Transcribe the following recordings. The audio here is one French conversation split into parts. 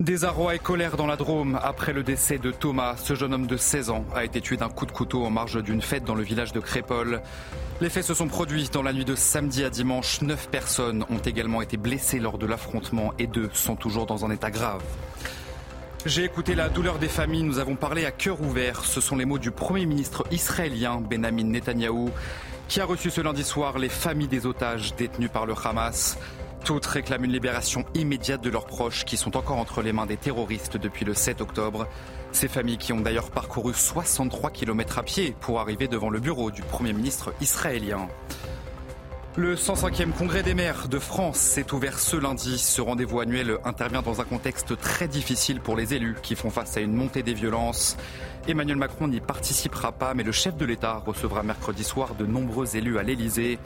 Désarroi et colère dans la Drôme après le décès de Thomas. Ce jeune homme de 16 ans a été tué d'un coup de couteau en marge d'une fête dans le village de Crépol. Les faits se sont produits dans la nuit de samedi à dimanche. Neuf personnes ont également été blessées lors de l'affrontement et deux sont toujours dans un état grave. J'ai écouté la douleur des familles, nous avons parlé à cœur ouvert. Ce sont les mots du Premier ministre israélien Benjamin Netanyahou qui a reçu ce lundi soir les familles des otages détenus par le Hamas. Toutes réclament une libération immédiate de leurs proches qui sont encore entre les mains des terroristes depuis le 7 octobre. Ces familles qui ont d'ailleurs parcouru 63 km à pied pour arriver devant le bureau du Premier ministre israélien. Le 105e congrès des maires de France s'est ouvert ce lundi. Ce rendez-vous annuel intervient dans un contexte très difficile pour les élus qui font face à une montée des violences. Emmanuel Macron n'y participera pas, mais le chef de l'État recevra mercredi soir de nombreux élus à l'Élysée.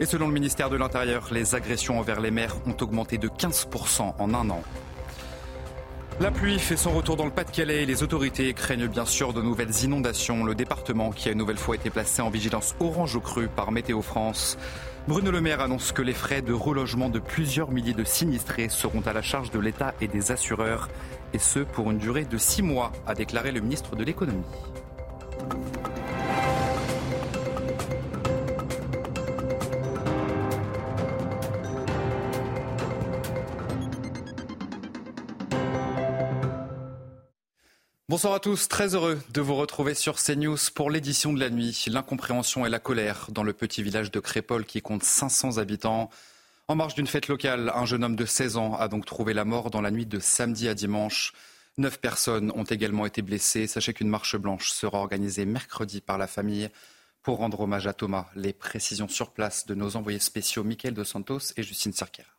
Et selon le ministère de l'Intérieur, les agressions envers les maires ont augmenté de 15% en un an. La pluie fait son retour dans le Pas-de-Calais et les autorités craignent bien sûr de nouvelles inondations. Le département, qui a une nouvelle fois été placé en vigilance orange au cru par Météo France, Bruno Le Maire annonce que les frais de relogement de plusieurs milliers de sinistrés seront à la charge de l'État et des assureurs, et ce pour une durée de six mois, a déclaré le ministre de l'économie. Bonsoir à tous, très heureux de vous retrouver sur CNews pour l'édition de la nuit. L'incompréhension et la colère dans le petit village de Crépol qui compte 500 habitants. En marge d'une fête locale, un jeune homme de 16 ans a donc trouvé la mort dans la nuit de samedi à dimanche. Neuf personnes ont également été blessées. Sachez qu'une marche blanche sera organisée mercredi par la famille pour rendre hommage à Thomas. Les précisions sur place de nos envoyés spéciaux Mickaël de Santos et Justine Cerquera.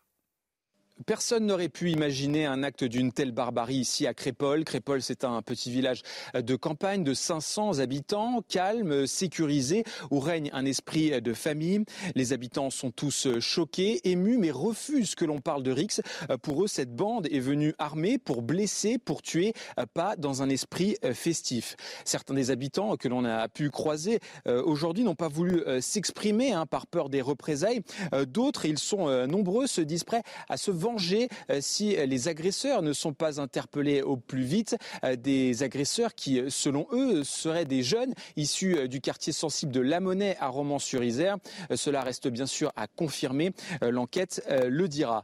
Personne n'aurait pu imaginer un acte d'une telle barbarie ici à Crépol. Crépol, c'est un petit village de campagne de 500 habitants, calme, sécurisé, où règne un esprit de famille. Les habitants sont tous choqués, émus, mais refusent que l'on parle de Rix. Pour eux, cette bande est venue armée pour blesser, pour tuer, pas dans un esprit festif. Certains des habitants que l'on a pu croiser aujourd'hui n'ont pas voulu s'exprimer hein, par peur des représailles. D'autres, ils sont nombreux, se disent prêts à se venger euh, si les agresseurs ne sont pas interpellés au plus vite. Euh, des agresseurs qui, selon eux, seraient des jeunes issus euh, du quartier sensible de La Monnaie à Romans-sur-Isère. Cela reste bien sûr à confirmer. L'enquête le dira.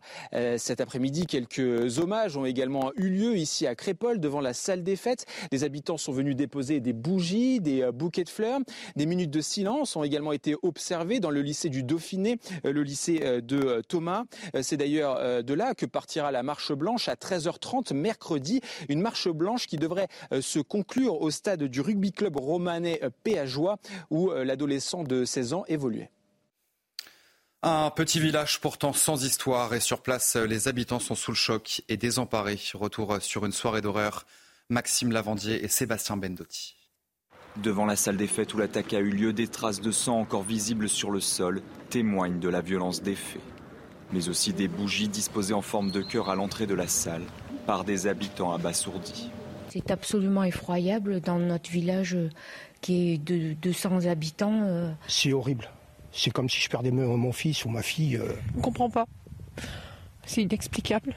Cet après-midi, quelques hommages ont également eu lieu ici à Crépol devant la salle des fêtes. Des habitants sont venus déposer des bougies, des bouquets de fleurs. Des minutes de silence ont également été observées dans le lycée du Dauphiné, le lycée de Thomas. C'est d'ailleurs de là que partira la marche blanche à 13h30 mercredi. Une marche blanche qui devrait euh, se conclure au stade du rugby club romanais euh, Péageois où euh, l'adolescent de 16 ans évoluait. Un petit village pourtant sans histoire et sur place, les habitants sont sous le choc et désemparés. Retour sur une soirée d'horreur. Maxime Lavandier et Sébastien Bendotti. Devant la salle des fêtes où l'attaque a eu lieu, des traces de sang encore visibles sur le sol témoignent de la violence des faits mais aussi des bougies disposées en forme de cœur à l'entrée de la salle par des habitants abasourdis. C'est absolument effroyable dans notre village euh, qui est de 200 habitants. Euh. C'est horrible. C'est comme si je perdais mon fils ou ma fille. Euh. On ne comprend pas. C'est inexplicable.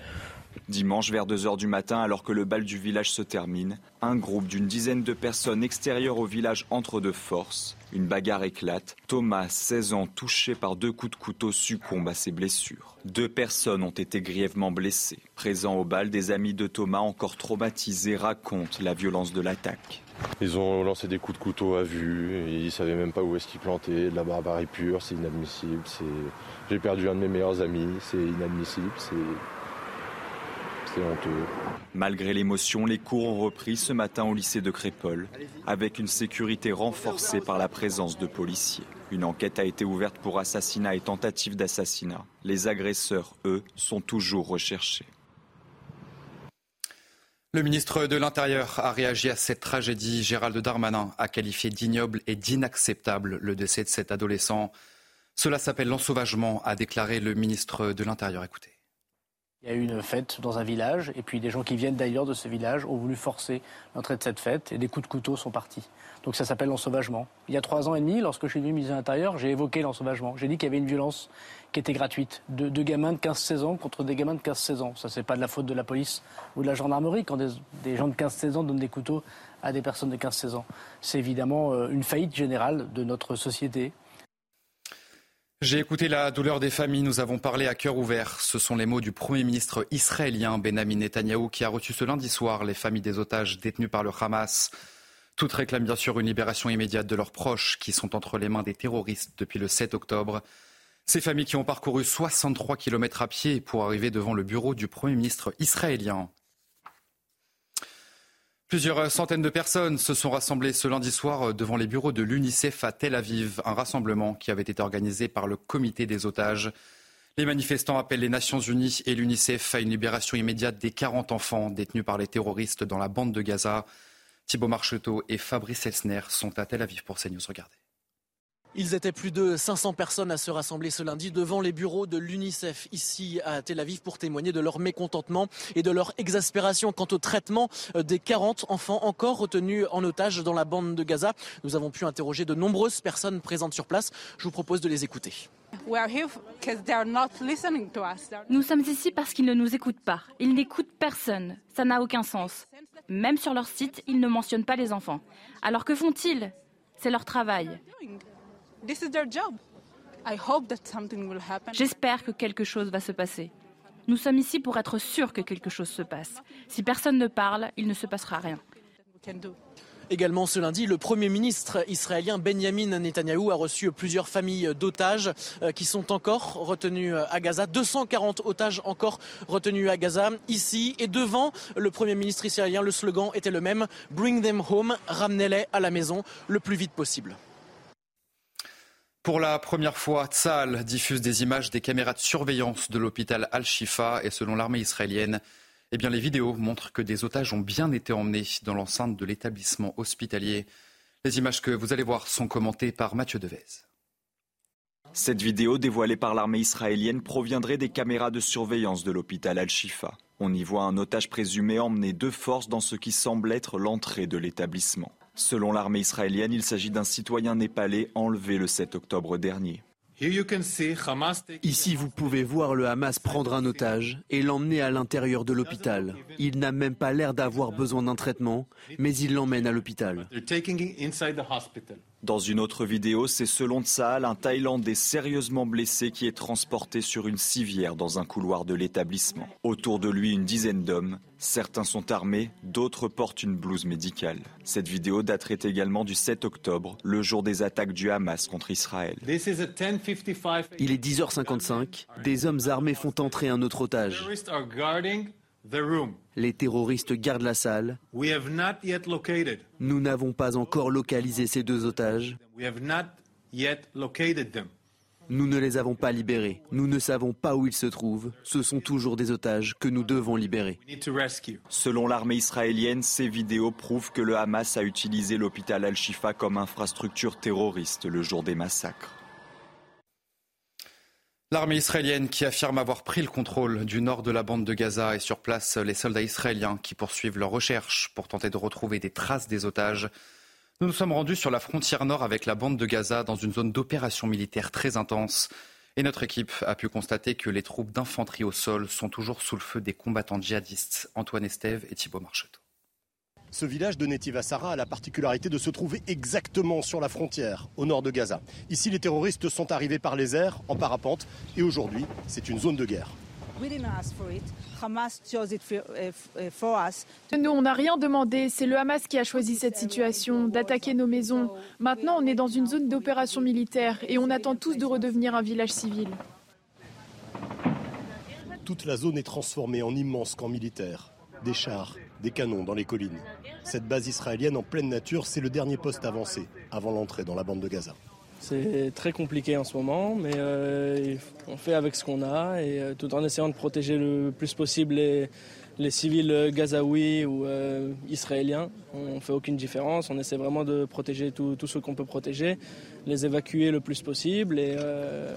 Dimanche vers 2h du matin, alors que le bal du village se termine, un groupe d'une dizaine de personnes extérieures au village entre de force. Une bagarre éclate. Thomas, 16 ans, touché par deux coups de couteau, succombe à ses blessures. Deux personnes ont été grièvement blessées. Présents au bal, des amis de Thomas, encore traumatisés, racontent la violence de l'attaque. Ils ont lancé des coups de couteau à vue, ils ne savaient même pas où est-ce qu'ils plantaient, de la barbarie pure, c'est inadmissible. J'ai perdu un de mes meilleurs amis, c'est inadmissible, c'est honteux. Malgré l'émotion, les cours ont repris ce matin au lycée de Crépole, avec une sécurité renforcée par la présence de policiers. Une enquête a été ouverte pour assassinat et tentative d'assassinat. Les agresseurs, eux, sont toujours recherchés. Le ministre de l'Intérieur a réagi à cette tragédie. Gérald Darmanin a qualifié d'ignoble et d'inacceptable le décès de cet adolescent. Cela s'appelle l'ensauvagement, a déclaré le ministre de l'Intérieur. Écoutez. Il y a eu une fête dans un village et puis des gens qui viennent d'ailleurs de ce village ont voulu forcer l'entrée de cette fête et des coups de couteau sont partis. Donc ça s'appelle l'ensauvagement. Il y a trois ans et demi, lorsque je suis venu ministre de l'Intérieur, j'ai évoqué l'ensauvagement. J'ai dit qu'il y avait une violence qui était gratuite. De, de gamins de 15-16 ans contre des gamins de 15-16 ans. Ça, c'est pas de la faute de la police ou de la gendarmerie quand des, des gens de 15-16 ans donnent des couteaux à des personnes de 15-16 ans. C'est évidemment euh, une faillite générale de notre société. J'ai écouté la douleur des familles, nous avons parlé à cœur ouvert. Ce sont les mots du Premier ministre israélien Benjamin Netanyahou qui a reçu ce lundi soir les familles des otages détenus par le Hamas. Toutes réclament bien sûr une libération immédiate de leurs proches qui sont entre les mains des terroristes depuis le 7 octobre. Ces familles qui ont parcouru 63 km à pied pour arriver devant le bureau du Premier ministre israélien. Plusieurs centaines de personnes se sont rassemblées ce lundi soir devant les bureaux de l'UNICEF à Tel Aviv, un rassemblement qui avait été organisé par le comité des otages. Les manifestants appellent les Nations Unies et l'UNICEF à une libération immédiate des 40 enfants détenus par les terroristes dans la bande de Gaza. Thibault Marcheteau et Fabrice Elsner sont à Tel Aviv pour CNews. Regardez. Ils étaient plus de 500 personnes à se rassembler ce lundi devant les bureaux de l'UNICEF ici à Tel Aviv pour témoigner de leur mécontentement et de leur exaspération quant au traitement des 40 enfants encore retenus en otage dans la bande de Gaza. Nous avons pu interroger de nombreuses personnes présentes sur place. Je vous propose de les écouter. Nous sommes ici parce qu'ils ne nous écoutent pas. Ils n'écoutent personne. Ça n'a aucun sens. Même sur leur site, ils ne mentionnent pas les enfants. Alors que font-ils? C'est leur travail. J'espère que quelque chose va se passer. Nous sommes ici pour être sûrs que quelque chose se passe. Si personne ne parle, il ne se passera rien. Également ce lundi, le Premier ministre israélien Benjamin Netanyahou a reçu plusieurs familles d'otages qui sont encore retenus à Gaza. 240 otages encore retenus à Gaza. Ici et devant le Premier ministre israélien, le slogan était le même Bring them home, ramenez-les à la maison le plus vite possible. Pour la première fois, Tsahal diffuse des images des caméras de surveillance de l'hôpital Al-Shifa et selon l'armée israélienne, eh les vidéos montrent que des otages ont bien été emmenés dans l'enceinte de l'établissement hospitalier. Les images que vous allez voir sont commentées par Mathieu Devez. Cette vidéo dévoilée par l'armée israélienne proviendrait des caméras de surveillance de l'hôpital Al-Shifa. On y voit un otage présumé emmené de force dans ce qui semble être l'entrée de l'établissement. Selon l'armée israélienne, il s'agit d'un citoyen népalais enlevé le 7 octobre dernier. Ici, vous pouvez voir le Hamas prendre un otage et l'emmener à l'intérieur de l'hôpital. Il n'a même pas l'air d'avoir besoin d'un traitement, mais il l'emmène à l'hôpital. Dans une autre vidéo, c'est selon Tsahal un Thaïlandais sérieusement blessé qui est transporté sur une civière dans un couloir de l'établissement. Autour de lui, une dizaine d'hommes. Certains sont armés, d'autres portent une blouse médicale. Cette vidéo daterait également du 7 octobre, le jour des attaques du Hamas contre Israël. Il est 10h55. Des hommes armés font entrer un autre otage. Les terroristes gardent la salle. Nous n'avons pas encore localisé ces deux otages. Nous ne les avons pas libérés. Nous ne savons pas où ils se trouvent. Ce sont toujours des otages que nous devons libérer. Selon l'armée israélienne, ces vidéos prouvent que le Hamas a utilisé l'hôpital Al-Shifa comme infrastructure terroriste le jour des massacres. L'armée israélienne qui affirme avoir pris le contrôle du nord de la bande de Gaza et sur place les soldats israéliens qui poursuivent leurs recherches pour tenter de retrouver des traces des otages. Nous nous sommes rendus sur la frontière nord avec la bande de Gaza dans une zone d'opération militaire très intense. Et notre équipe a pu constater que les troupes d'infanterie au sol sont toujours sous le feu des combattants djihadistes. Antoine Estève et Thibault Marcheteau. Ce village de Netivasara a la particularité de se trouver exactement sur la frontière, au nord de Gaza. Ici, les terroristes sont arrivés par les airs, en parapente, et aujourd'hui, c'est une zone de guerre. Nous, on n'a rien demandé. C'est le Hamas qui a choisi cette situation, d'attaquer nos maisons. Maintenant, on est dans une zone d'opération militaire et on attend tous de redevenir un village civil. toute la zone est transformée en immense camp militaire. Des chars, des canons dans les collines. Cette base israélienne en pleine nature, c'est le dernier poste avancé avant l'entrée dans la bande de Gaza. C'est très compliqué en ce moment, mais euh, on fait avec ce qu'on a et euh, tout en essayant de protéger le plus possible les, les civils gazaouis ou euh, israéliens. On ne fait aucune différence. On essaie vraiment de protéger tout, tout ce qu'on peut protéger, les évacuer le plus possible. Et, euh,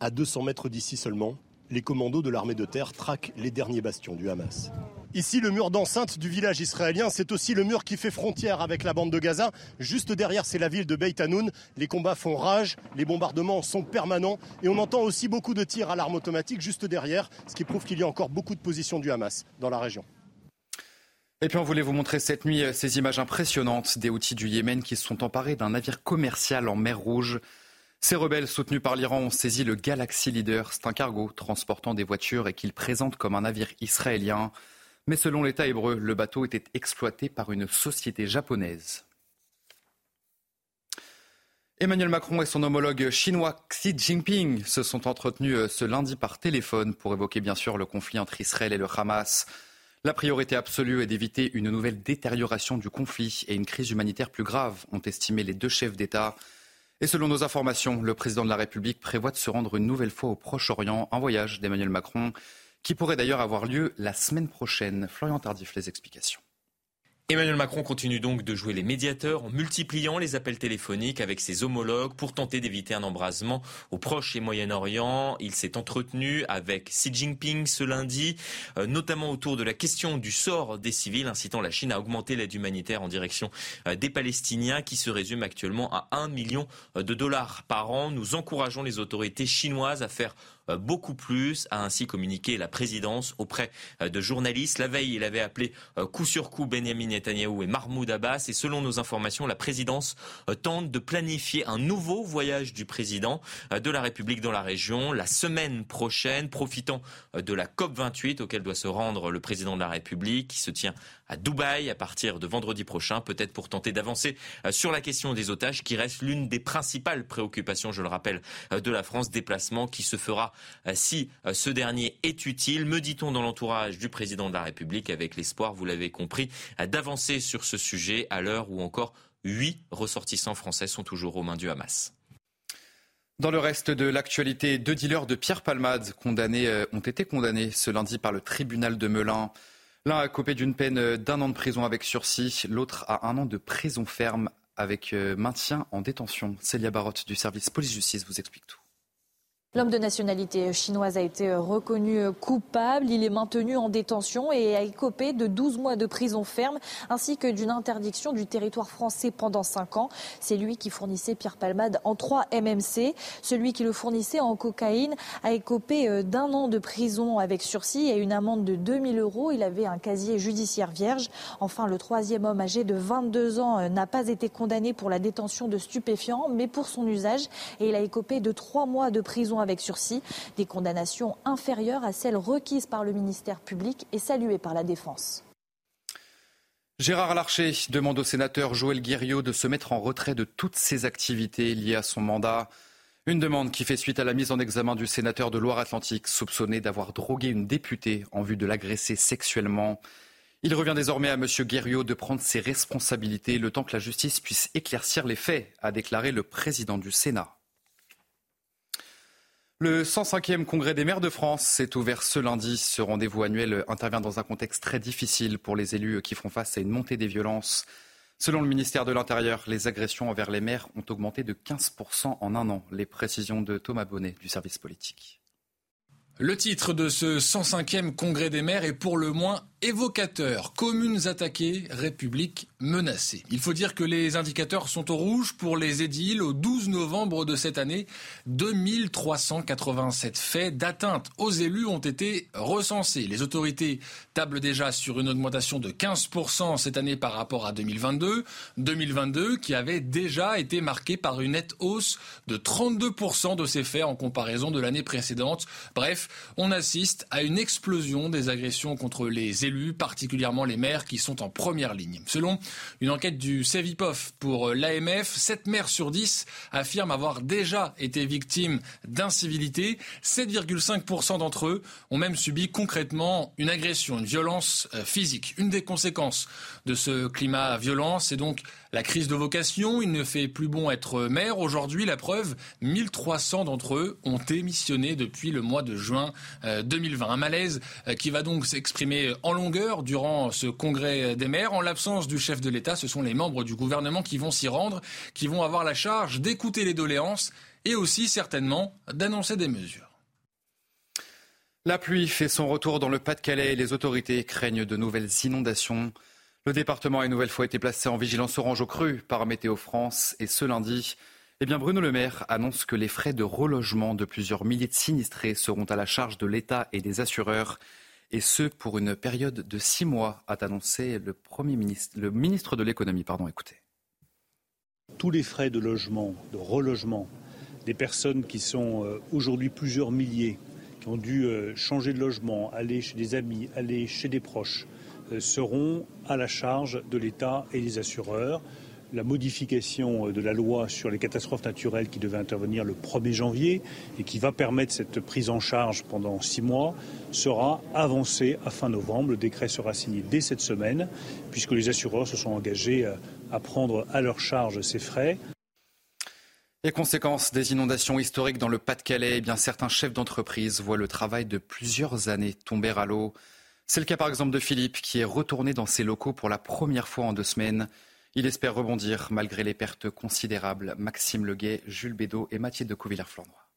À 200 mètres d'ici seulement, les commandos de l'armée de terre traquent les derniers bastions du Hamas. Ici, le mur d'enceinte du village israélien, c'est aussi le mur qui fait frontière avec la bande de Gaza. Juste derrière, c'est la ville de Beit Hanoun. Les combats font rage, les bombardements sont permanents et on entend aussi beaucoup de tirs à l'arme automatique juste derrière, ce qui prouve qu'il y a encore beaucoup de positions du Hamas dans la région. Et puis on voulait vous montrer cette nuit euh, ces images impressionnantes des outils du Yémen qui se sont emparés d'un navire commercial en mer Rouge. Ces rebelles soutenus par l'Iran ont saisi le Galaxy Leader. C'est un cargo transportant des voitures et qu'ils présentent comme un navire israélien. Mais selon l'État hébreu, le bateau était exploité par une société japonaise. Emmanuel Macron et son homologue chinois Xi Jinping se sont entretenus euh, ce lundi par téléphone pour évoquer bien sûr le conflit entre Israël et le Hamas. La priorité absolue est d'éviter une nouvelle détérioration du conflit et une crise humanitaire plus grave, ont estimé les deux chefs d'État. Et selon nos informations, le président de la République prévoit de se rendre une nouvelle fois au Proche-Orient, un voyage d'Emmanuel Macron qui pourrait d'ailleurs avoir lieu la semaine prochaine. Florian Tardif, les explications. Emmanuel Macron continue donc de jouer les médiateurs en multipliant les appels téléphoniques avec ses homologues pour tenter d'éviter un embrasement au Proche et Moyen-Orient. Il s'est entretenu avec Xi Jinping ce lundi, euh, notamment autour de la question du sort des civils, incitant la Chine à augmenter l'aide humanitaire en direction euh, des Palestiniens qui se résume actuellement à 1 million de dollars par an. Nous encourageons les autorités chinoises à faire euh, beaucoup plus, a ainsi communiqué la présidence auprès euh, de journalistes. La veille, il avait appelé euh, coup sur coup Benjamin Netanyahou et Mahmoud Abbas. Et selon nos informations, la présidence tente de planifier un nouveau voyage du président de la République dans la région la semaine prochaine, profitant de la COP28 auquel doit se rendre le président de la République qui se tient à Dubaï à partir de vendredi prochain, peut-être pour tenter d'avancer euh, sur la question des otages qui reste l'une des principales préoccupations, je le rappelle, euh, de la France, déplacement qui se fera euh, si ce dernier est utile, me dit-on dans l'entourage du président de la République, avec l'espoir, vous l'avez compris, d'avancer sur ce sujet à l'heure où encore huit ressortissants français sont toujours aux mains du Hamas. Dans le reste de l'actualité, deux dealers de Pierre Palmade condamnés, ont été condamnés ce lundi par le tribunal de Melun. L'un a copé d'une peine d'un an de prison avec sursis, l'autre a un an de prison ferme avec euh, maintien en détention. Célia Barotte du service police-justice vous explique tout. L'homme de nationalité chinoise a été reconnu coupable. Il est maintenu en détention et a écopé de 12 mois de prison ferme ainsi que d'une interdiction du territoire français pendant 5 ans. C'est lui qui fournissait Pierre Palmade en 3 MMC. Celui qui le fournissait en cocaïne a écopé euh, d'un an de prison avec sursis et une amende de 2000 euros. Il avait un casier judiciaire vierge. Enfin, le troisième homme âgé de 22 ans euh, n'a pas été condamné pour la détention de stupéfiants, mais pour son usage. Et il a écopé de 3 mois de prison avec sursis, des condamnations inférieures à celles requises par le ministère public et saluées par la défense. Gérard Larcher demande au sénateur Joël Guerriot de se mettre en retrait de toutes ses activités liées à son mandat. Une demande qui fait suite à la mise en examen du sénateur de Loire-Atlantique, soupçonné d'avoir drogué une députée en vue de l'agresser sexuellement. Il revient désormais à M. Guerriot de prendre ses responsabilités le temps que la justice puisse éclaircir les faits, a déclaré le président du Sénat. Le 105e congrès des maires de France s'est ouvert ce lundi. Ce rendez-vous annuel intervient dans un contexte très difficile pour les élus qui font face à une montée des violences. Selon le ministère de l'Intérieur, les agressions envers les maires ont augmenté de 15% en un an. Les précisions de Thomas Bonnet du service politique. Le titre de ce 105e congrès des maires est pour le moins évocateur. Communes attaquées, République Il faut dire que les indicateurs sont au rouge pour les édiles au 12 novembre de cette année. 2387 faits d'atteinte aux élus ont été recensés. Les autorités tablent déjà sur une augmentation de 15% cette année par rapport à 2022. 2022 qui avait déjà été marqué par une nette hausse de 32% de ces faits en comparaison de l'année précédente. Bref, on assiste à une explosion des agressions contre les élus élus, particulièrement les maires qui sont en première ligne. Selon une enquête du Cevipof pour l'AMF, 7 maires sur 10 affirment avoir déjà été victimes d'incivilité. 7,5% d'entre eux ont même subi concrètement une agression, une violence euh, physique. Une des conséquences de ce climat violent, c'est donc la crise de vocation. Il ne fait plus bon être maire. Aujourd'hui, la preuve, 1300 d'entre eux ont émissionné depuis le mois de juin 2020. Euh, Un malaise euh, qui va donc s'exprimer en longueur durant ce congrès des maires. En l'absence du chef de l'État, ce sont les membres du gouvernement qui vont s'y rendre, qui vont avoir la charge d'écouter les doléances et aussi certainement d'annoncer des mesures. La pluie fait son retour dans le Pas-de-Calais et les autorités craignent de nouvelles inondations. Le département a une nouvelle fois été placé en vigilance orange au cru par Météo France et ce lundi, eh bien Bruno Le Maire annonce que les frais de relogement de plusieurs milliers de sinistrés seront à la charge de l'État et des assureurs et ce pour une période de six mois, a annoncé le, premier ministre, le ministre de l'économie. Pardon, écoutez. Tous les frais de logement, de relogement des personnes qui sont euh, aujourd'hui plusieurs milliers, qui ont dû euh, changer de logement, aller chez des amis, aller chez des proches, euh, seront à la charge de l'État et des assureurs. La modification de la loi sur les catastrophes naturelles qui devait intervenir le 1er janvier et qui va permettre cette prise en charge pendant six mois sera avancée à fin novembre. Le décret sera signé dès cette semaine puisque les assureurs se sont engagés à prendre à leur charge ces frais. Les conséquences des inondations historiques dans le Pas-de-Calais, eh bien certains chefs d'entreprise voient le travail de plusieurs années tomber à l'eau. C'est le cas par exemple de Philippe qui est retourné dans ses locaux pour la première fois en deux semaines. Il espère rebondir malgré les pertes considérables. Maxime Leguet, Jules Bédot et Mathieu de Couvillère-Flandre.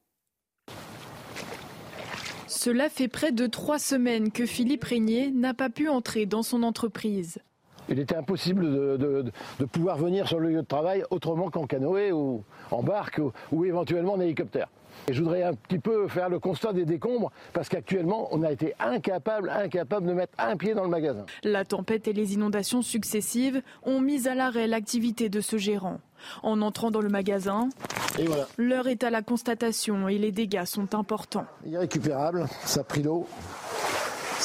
Cela fait près de trois semaines que Philippe Régnier n'a pas pu entrer dans son entreprise. Il était impossible de, de, pouvoir venir sur le lieu de travail autrement qu'en canoë ou en barque ou, ou éventuellement en hélicoptère. Et je voudrais un petit peu faire le constat des décombres parce qu'actuellement, on a été incapable, incapable de mettre un pied dans le magasin. La tempête et les inondations successives ont mis à l'arrêt l'activité de ce gérant. En entrant dans le magasin, voilà. l'heure est à la constatation et les dégâts sont importants. Irrécupérable, ça a pris l'eau.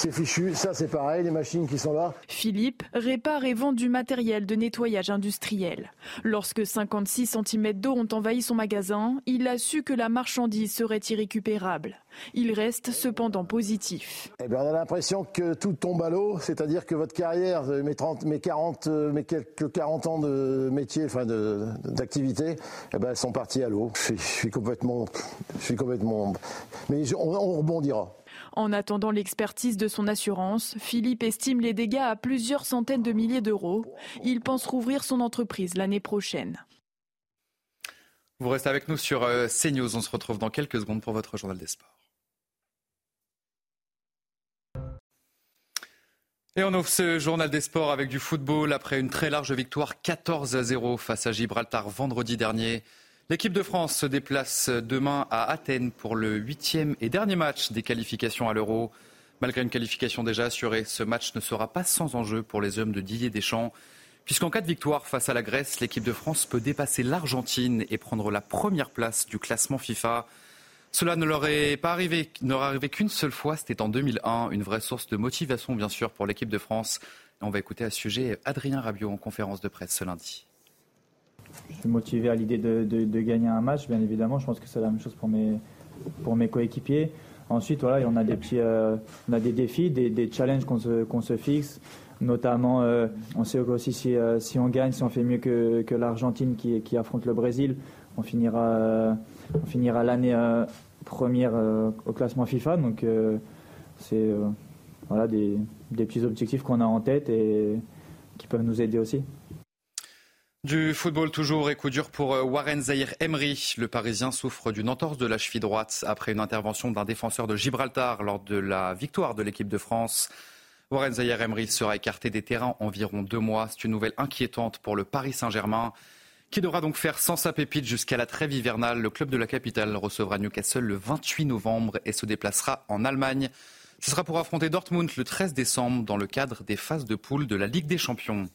C'est fichu, ça c'est pareil, les machines qui sont là. Philippe répare et vend du matériel de nettoyage industriel. Lorsque 56 cm d'eau ont envahi son magasin, il a su que la marchandise serait irrécupérable. Il reste cependant positif. Eh bien, on a l'impression que tout tombe à l'eau, c'est-à-dire que votre carrière, mes, 30, mes, 40, mes quelques 40 ans de métier, enfin d'activité, eh ben, elles sont parties à l'eau. Je, je, suis complètement, je suis complètement. Mais on, on rebondira. En attendant l'expertise de son assurance, Philippe estime les dégâts à plusieurs centaines de milliers d'euros. Il pense rouvrir son entreprise l'année prochaine. Vous restez avec nous sur CNews. On se retrouve dans quelques secondes pour votre journal des sports. Et on ouvre ce journal des sports avec du football après une très large victoire 14 à 0 face à Gibraltar vendredi dernier. L'équipe de France se déplace demain à Athènes pour le huitième et dernier match des qualifications à l'Euro. Malgré une qualification déjà assurée, ce match ne sera pas sans enjeu pour les hommes de Didier Deschamps. Puisqu'en cas de victoire face à la Grèce, l'équipe de France peut dépasser l'Argentine et prendre la première place du classement FIFA. Cela ne leur est pas arrivé, n'aurait arrivé qu'une seule fois, c'était en 2001, une vraie source de motivation bien sûr pour l'équipe de France. On va écouter à ce sujet Adrien Rabiot en conférence de presse ce lundi. Je suis motivé à l'idée de, gagner un match, bien évidemment. Je pense que c'est la même chose pour mes, coéquipiers. Ensuite, voilà, on a des petits, euh, on a des défis, des, challenges qu'on se, fixe. Notamment, euh, on sait aussi si, euh, si on gagne, si on fait mieux que, l'Argentine qui, affronte le Brésil, on finira, l'année première au classement FIFA. Donc, c'est voilà, des petits objectifs qu'on a en tête et qui peuvent nous aider aussi. Du football toujours et coup dur pour Warren Zahir Emery. Le Parisien souffre d'une entorse de la cheville droite après une intervention d'un défenseur de Gibraltar lors de la victoire de l'équipe de France. Warren Zahir Emery sera écarté des terrains environ deux mois. C'est une nouvelle inquiétante pour le Paris Saint-Germain qui devra donc faire sans sa pépite jusqu'à la trêve hivernale. Le club de la capitale recevra Newcastle le 28 novembre et se déplacera en Allemagne. Ce sera pour affronter Dortmund le 13 décembre dans le cadre des phases de poule de la Ligue des Champions.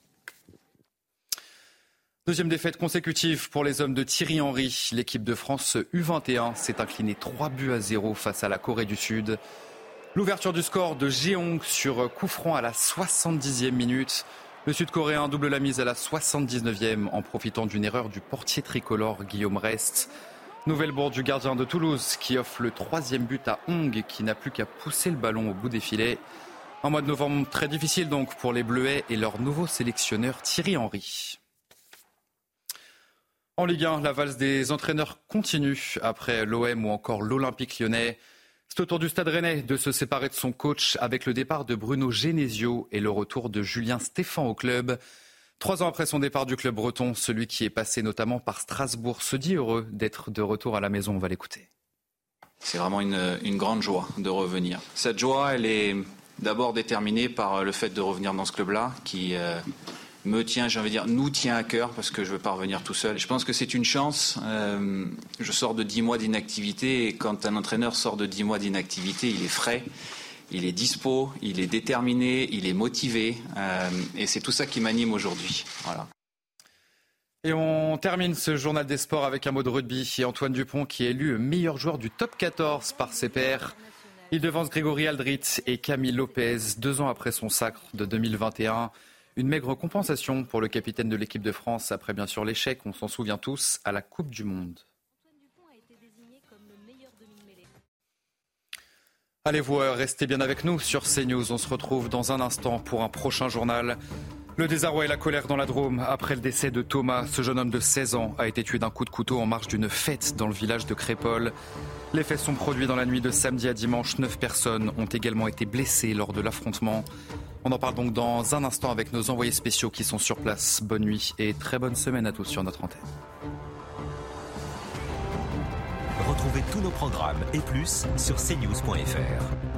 Deuxième défaite consécutive pour les hommes de Thierry Henry. L'équipe de France U21 s'est inclinée 3 buts à 0 face à la Corée du Sud. L'ouverture du score de Jeong sur coup franc à la 70e minute. Le Sud-Coréen double la mise à la 79e en profitant d'une erreur du portier tricolore Guillaume Rest. Nouvelle bourde du gardien de Toulouse qui offre le troisième but à Hong qui n'a plus qu'à pousser le ballon au bout des filets. Un mois de novembre très difficile donc pour les Bleuets et leur nouveau sélectionneur Thierry Henry. En Ligue 1, la valse des entraîneurs continue après l'OM ou encore l'Olympique lyonnais. C'est au tour du Stade Rennais de se séparer de son coach avec le départ de Bruno Genesio et le retour de Julien Stéphan au club. Trois ans après son départ du club breton, celui qui est passé notamment par Strasbourg se dit heureux d'être de retour à la maison. On va l'écouter. C'est vraiment une, grande joie de revenir. Cette joie, elle est d'abord déterminée par le fait de revenir dans ce club-là, qui euh, me tient, j'ai envie de dire, nous tient à cœur parce que je ne veux pas revenir tout seul. Je pense que c'est une chance. Euh, je sors de dix mois d'inactivité et quand un entraîneur sort de dix mois d'inactivité, il est frais, il est dispo, il est déterminé, il est motivé euh, et c'est tout ça qui m'anime aujourd'hui. Voilà. Et on termine ce journal des sports avec un mot de rugby Antoine Dupont qui est élu meilleur joueur du top 14 par ses pairs. Il devance Grégory Aldrit et Camille Lopez deux ans après son sacre de 2021. Une maigre compensation pour le capitaine de l'équipe de France après bien sûr l'échec, on s'en souvient tous, à la Coupe du Monde. Allez vous restez bien avec nous sur CNews. On se retrouve dans un instant pour un prochain journal. Le désarroi et la colère dans la Drôme après le décès de Thomas. Ce jeune homme de 16 ans a été tué d'un coup de couteau en marge d'une fête dans le village de Crépol. Les faits sont produits dans la nuit de samedi à dimanche. Neuf personnes ont également été blessées lors de l'affrontement. On en parle donc dans un instant avec nos envoyés spéciaux qui sont sur place. Bonne nuit et très bonne semaine à tous sur notre antenne. Retrouvez tous nos programmes et plus sur cnews.fr.